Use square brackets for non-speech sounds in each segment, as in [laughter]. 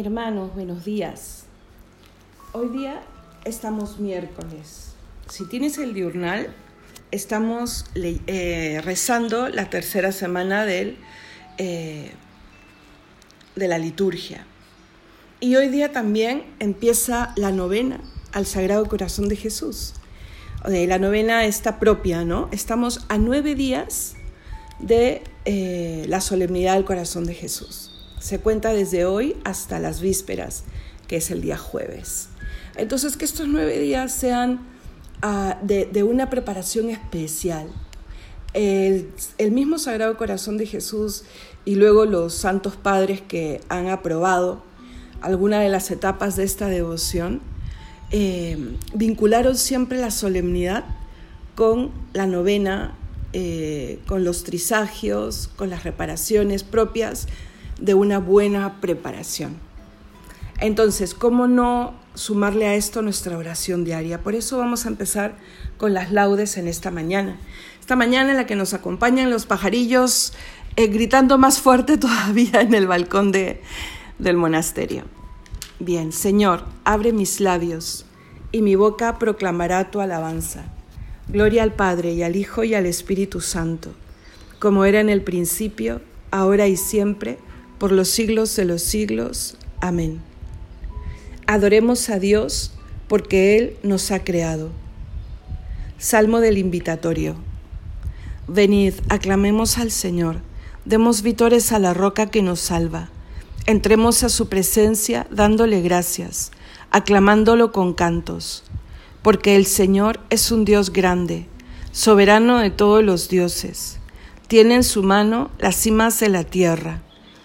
Hermanos, buenos días. Hoy día estamos miércoles. Si tienes el diurnal, estamos eh, rezando la tercera semana eh, de la liturgia. Y hoy día también empieza la novena al Sagrado Corazón de Jesús. La novena está propia, ¿no? Estamos a nueve días de eh, la solemnidad del Corazón de Jesús. Se cuenta desde hoy hasta las vísperas, que es el día jueves. Entonces, que estos nueve días sean ah, de, una preparación especial. El, mismo Sagrado Corazón de Jesús y luego los santos padres que han aprobado alguna de las etapas de esta devoción, eh, vincularon siempre la solemnidad con la novena, eh, con los trisagios, con las reparaciones propias de una buena preparación. Entonces, ¿cómo no sumarle a esto nuestra oración diaria? Por eso vamos a empezar con las laudes en esta mañana. Esta mañana en la que nos acompañan los pajarillos eh, gritando más fuerte [laughs] todavía en el balcón de, del monasterio. Bien, Señor, abre mis labios y mi boca proclamará tu alabanza. Gloria al Padre y al Hijo y al Espíritu Santo, como era en el principio, ahora y siempre, por los siglos de los siglos. Amén. Adoremos a Dios porque Él nos ha creado. Salmo del Invitatorio. Venid, aclamemos al Señor, demos vítores a la roca que nos salva. Entremos a su presencia dándole gracias, aclamándolo con cantos, porque el Señor es un Dios grande, soberano de todos los dioses. Tiene en su mano las cimas de la tierra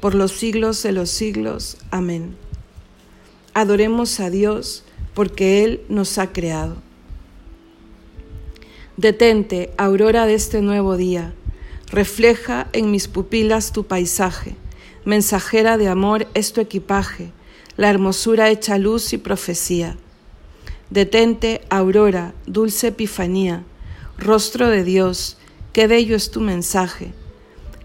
por los siglos de los siglos. Amén. Adoremos a Dios porque Él nos ha creado. Detente, aurora de este nuevo día, refleja en mis pupilas tu paisaje, mensajera de amor es tu equipaje, la hermosura hecha luz y profecía. Detente, aurora, dulce epifanía, rostro de Dios, qué bello es tu mensaje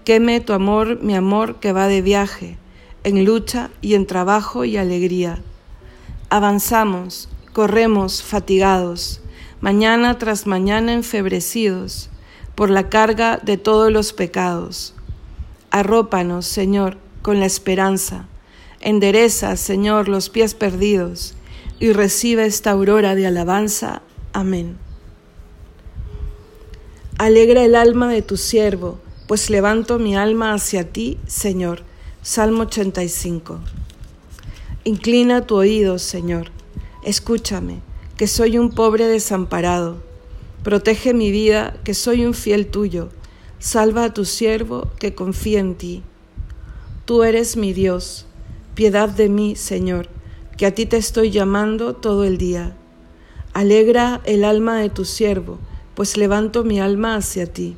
Queme tu amor, mi amor que va de viaje, en lucha y en trabajo y alegría. Avanzamos, corremos fatigados, mañana tras mañana enfebrecidos por la carga de todos los pecados. Arrópanos, Señor, con la esperanza. Endereza, Señor, los pies perdidos y recibe esta aurora de alabanza. Amén. Alegra el alma de tu siervo pues levanto mi alma hacia ti, Señor. Salmo 85. Inclina tu oído, Señor. Escúchame, que soy un pobre desamparado. Protege mi vida, que soy un fiel tuyo. Salva a tu siervo, que confía en ti. Tú eres mi Dios. Piedad de mí, Señor, que a ti te estoy llamando todo el día. Alegra el alma de tu siervo, pues levanto mi alma hacia ti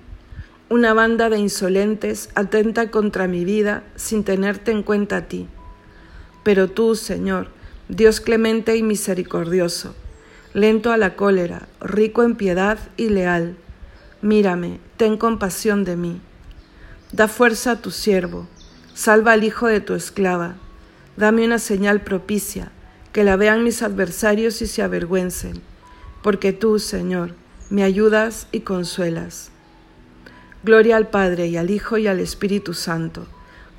Una banda de insolentes atenta contra mi vida sin tenerte en cuenta a ti. Pero tú, Señor, Dios clemente y misericordioso, lento a la cólera, rico en piedad y leal. Mírame, ten compasión de mí. Da fuerza a tu siervo, salva al hijo de tu esclava. Dame una señal propicia, que la vean mis adversarios y se avergüencen, porque tú, Señor, me ayudas y consuelas. Gloria al Padre y al Hijo y al Espíritu Santo,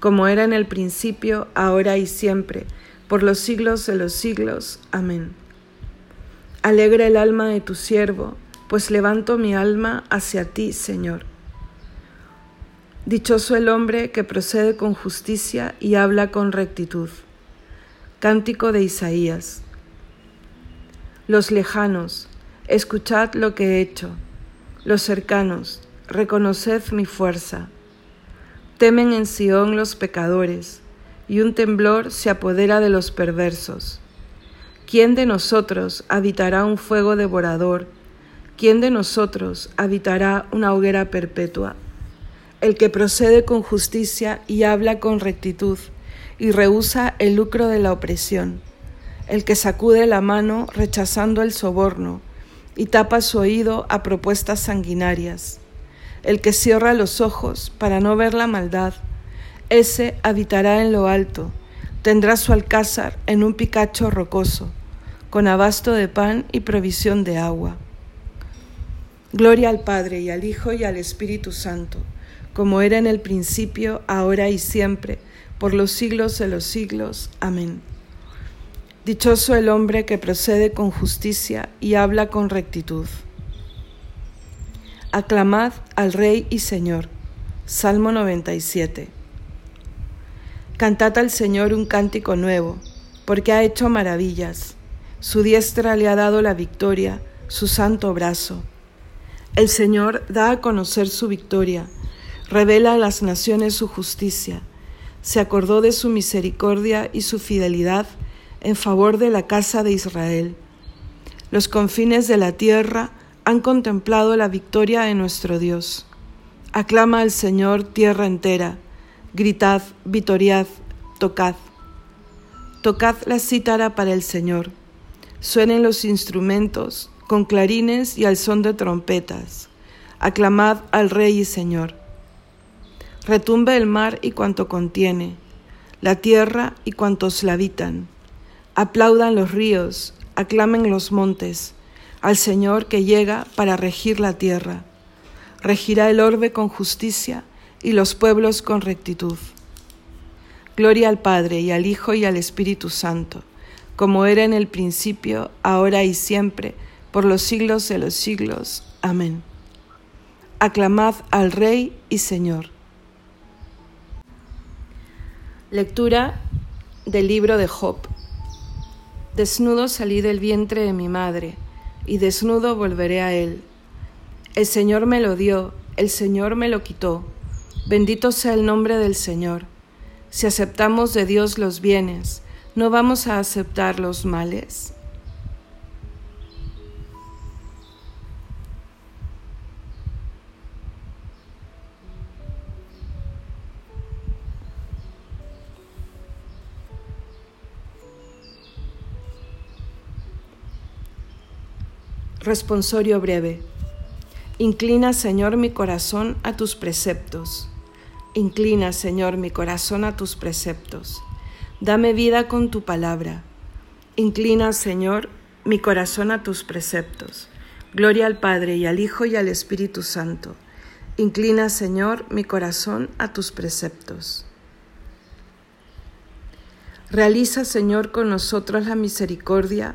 como era en el principio, ahora y siempre, por los siglos de los siglos. Amén. Alegra el alma de tu siervo, pues levanto mi alma hacia ti, Señor. Dichoso el hombre que procede con justicia y habla con rectitud. Cántico de Isaías. Los lejanos, escuchad lo que he hecho. Los cercanos, reconoced mi fuerza. Temen en Sión los pecadores, y un temblor se apodera de los perversos. ¿Quién de nosotros habitará un fuego devorador? ¿Quién de nosotros habitará una hoguera perpetua? El que procede con justicia y habla con rectitud, y rehúsa el lucro de la opresión. El que sacude la mano rechazando el soborno, y tapa su oído a propuestas sanguinarias. El que cierra los ojos para no ver la maldad, ese habitará en lo alto, tendrá su alcázar en un picacho rocoso con abasto de pan y provisión de agua. Gloria al Padre y al Hijo y al Espíritu Santo, como era en el principio, ahora y siempre, por los siglos de los siglos. Amén. Dichoso el hombre que procede con justicia y habla con rectitud. Aclamad al Rey y Señor. Salmo 97. Cantad al Señor un cántico nuevo, porque ha hecho maravillas su diestra le ha dado la victoria, su santo brazo. El Señor da a conocer su victoria, revela a las naciones su justicia. Se acordó de su misericordia y su fidelidad en favor de la casa de Israel. Los confines de la tierra han contemplado la victoria de nuestro Dios. Aclama al Señor tierra entera, gritad, vitoriad, tocad. Tocad la cítara para el Señor Suenen los instrumentos con clarines y al son de trompetas. Aclamad al Rey y Señor. Retumbe el mar y cuanto contiene, la tierra y cuantos la habitan. Aplaudan los ríos, aclamen los montes, al Señor que llega para regir la tierra. Regirá el orbe con justicia y los pueblos con rectitud. Gloria al Padre y al Hijo y al Espíritu Santo como era en el principio, ahora y siempre, por los siglos de los siglos. Amén. Aclamad al Rey y Señor. Lectura del libro de Job. Desnudo salí del vientre de mi madre, y desnudo volveré a él. El Señor me lo dio, el Señor me lo quitó. Bendito sea el nombre del Señor. Si aceptamos de Dios los bienes, no vamos a aceptar los males. Responsorio breve. Inclina, Señor, mi corazón a tus preceptos. Inclina, Señor, mi corazón a tus preceptos. Dame vida con tu palabra. Inclina, Señor, mi corazón a tus preceptos. Gloria al Padre y al Hijo y al Espíritu Santo. Inclina, Señor, mi corazón a tus preceptos. Realiza, Señor, con nosotros la misericordia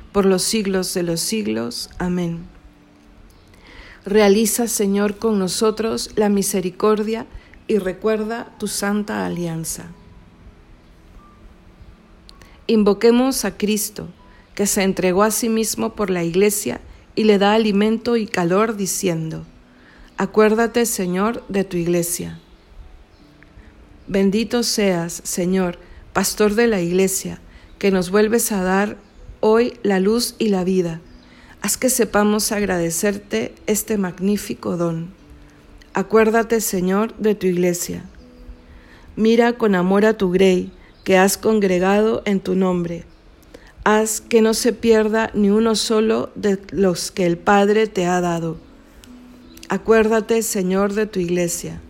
por los siglos de los siglos. Amén. Realiza, Señor, con nosotros la misericordia y recuerda tu santa alianza. Invoquemos a Cristo, que se entregó a sí mismo por la Iglesia y le da alimento y calor, diciendo, Acuérdate, Señor, de tu Iglesia. Bendito seas, Señor, Pastor de la Iglesia, que nos vuelves a dar hoy la luz y la vida. Haz que sepamos agradecerte este magnífico don. Acuérdate, Señor, de tu Iglesia. Mira con amor a tu grey, que has congregado en tu nombre. Haz que no se pierda ni uno solo de los que el Padre te ha dado. Acuérdate, Señor, de tu Iglesia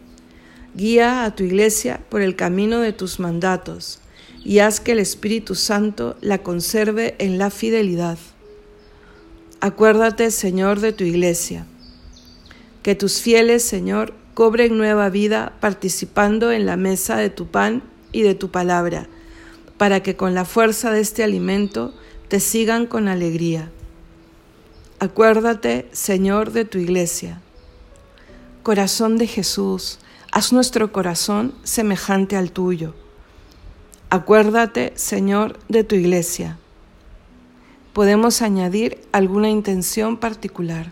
Guía a tu iglesia por el camino de tus mandatos y haz que el Espíritu Santo la conserve en la fidelidad. Acuérdate, Señor, de tu iglesia. Que tus fieles, Señor, cobren nueva vida participando en la mesa de tu pan y de tu palabra, para que con la fuerza de este alimento te sigan con alegría. Acuérdate, Señor, de tu iglesia. Corazón de Jesús, Haz nuestro corazón semejante al tuyo. Acuérdate, Señor, de tu iglesia. Podemos añadir alguna intención particular.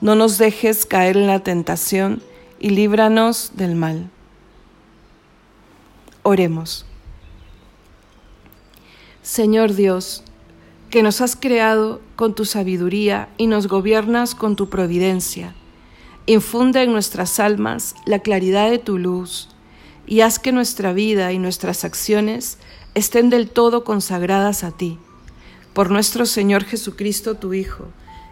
No nos dejes caer en la tentación y líbranos del mal. Oremos. Señor Dios, que nos has creado con tu sabiduría y nos gobiernas con tu providencia, infunde en nuestras almas la claridad de tu luz y haz que nuestra vida y nuestras acciones estén del todo consagradas a ti por nuestro Señor Jesucristo, tu Hijo,